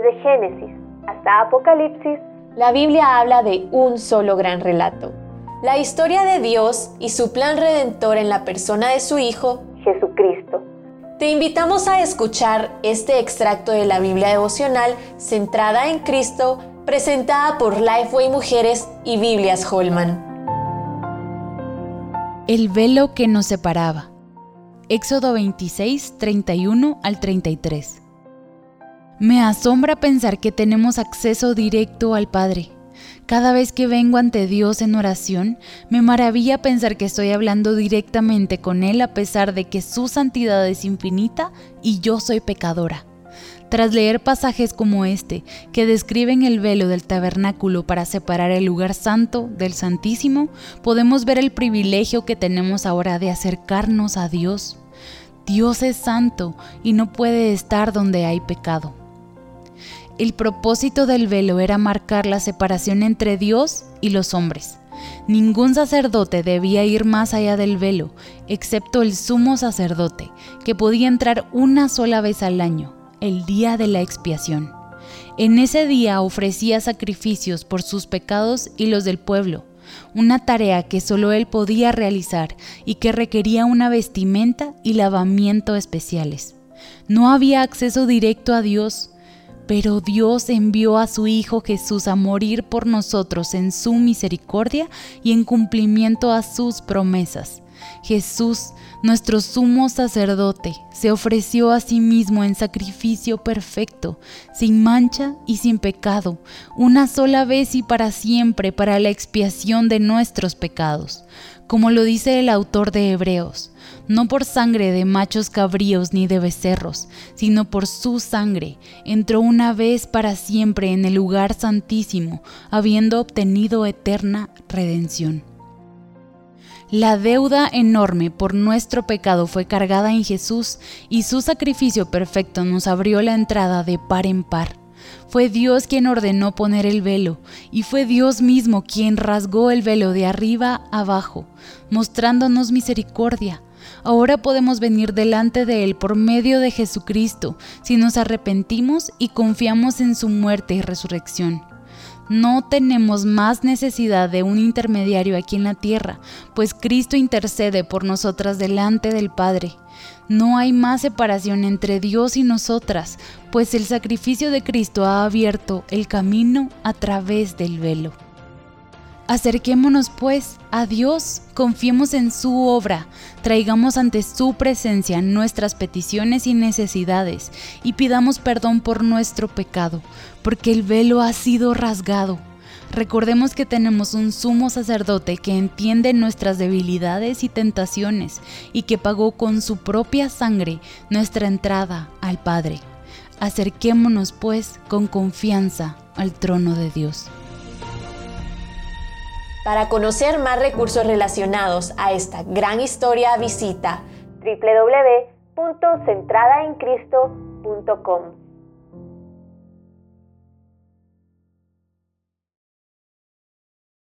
Desde Génesis hasta Apocalipsis, la Biblia habla de un solo gran relato. La historia de Dios y su plan redentor en la persona de su Hijo, Jesucristo. Te invitamos a escuchar este extracto de la Biblia devocional centrada en Cristo, presentada por Lifeway Mujeres y Biblias Holman. El velo que nos separaba. Éxodo 26, 31 al 33. Me asombra pensar que tenemos acceso directo al Padre. Cada vez que vengo ante Dios en oración, me maravilla pensar que estoy hablando directamente con Él a pesar de que su santidad es infinita y yo soy pecadora. Tras leer pasajes como este, que describen el velo del tabernáculo para separar el lugar santo del santísimo, podemos ver el privilegio que tenemos ahora de acercarnos a Dios. Dios es santo y no puede estar donde hay pecado. El propósito del velo era marcar la separación entre Dios y los hombres. Ningún sacerdote debía ir más allá del velo, excepto el sumo sacerdote, que podía entrar una sola vez al año, el día de la expiación. En ese día ofrecía sacrificios por sus pecados y los del pueblo, una tarea que solo él podía realizar y que requería una vestimenta y lavamiento especiales. No había acceso directo a Dios, pero Dios envió a su Hijo Jesús a morir por nosotros en su misericordia y en cumplimiento a sus promesas. Jesús, nuestro sumo sacerdote, se ofreció a sí mismo en sacrificio perfecto, sin mancha y sin pecado, una sola vez y para siempre para la expiación de nuestros pecados, como lo dice el autor de Hebreos no por sangre de machos cabríos ni de becerros, sino por su sangre, entró una vez para siempre en el lugar santísimo, habiendo obtenido eterna redención. La deuda enorme por nuestro pecado fue cargada en Jesús y su sacrificio perfecto nos abrió la entrada de par en par. Fue Dios quien ordenó poner el velo y fue Dios mismo quien rasgó el velo de arriba abajo, mostrándonos misericordia Ahora podemos venir delante de Él por medio de Jesucristo si nos arrepentimos y confiamos en su muerte y resurrección. No tenemos más necesidad de un intermediario aquí en la tierra, pues Cristo intercede por nosotras delante del Padre. No hay más separación entre Dios y nosotras, pues el sacrificio de Cristo ha abierto el camino a través del velo. Acerquémonos pues a Dios, confiemos en su obra, traigamos ante su presencia nuestras peticiones y necesidades y pidamos perdón por nuestro pecado, porque el velo ha sido rasgado. Recordemos que tenemos un sumo sacerdote que entiende nuestras debilidades y tentaciones y que pagó con su propia sangre nuestra entrada al Padre. Acerquémonos pues con confianza al trono de Dios. Para conocer más recursos relacionados a esta gran historia, visita www.centradaencristo.com.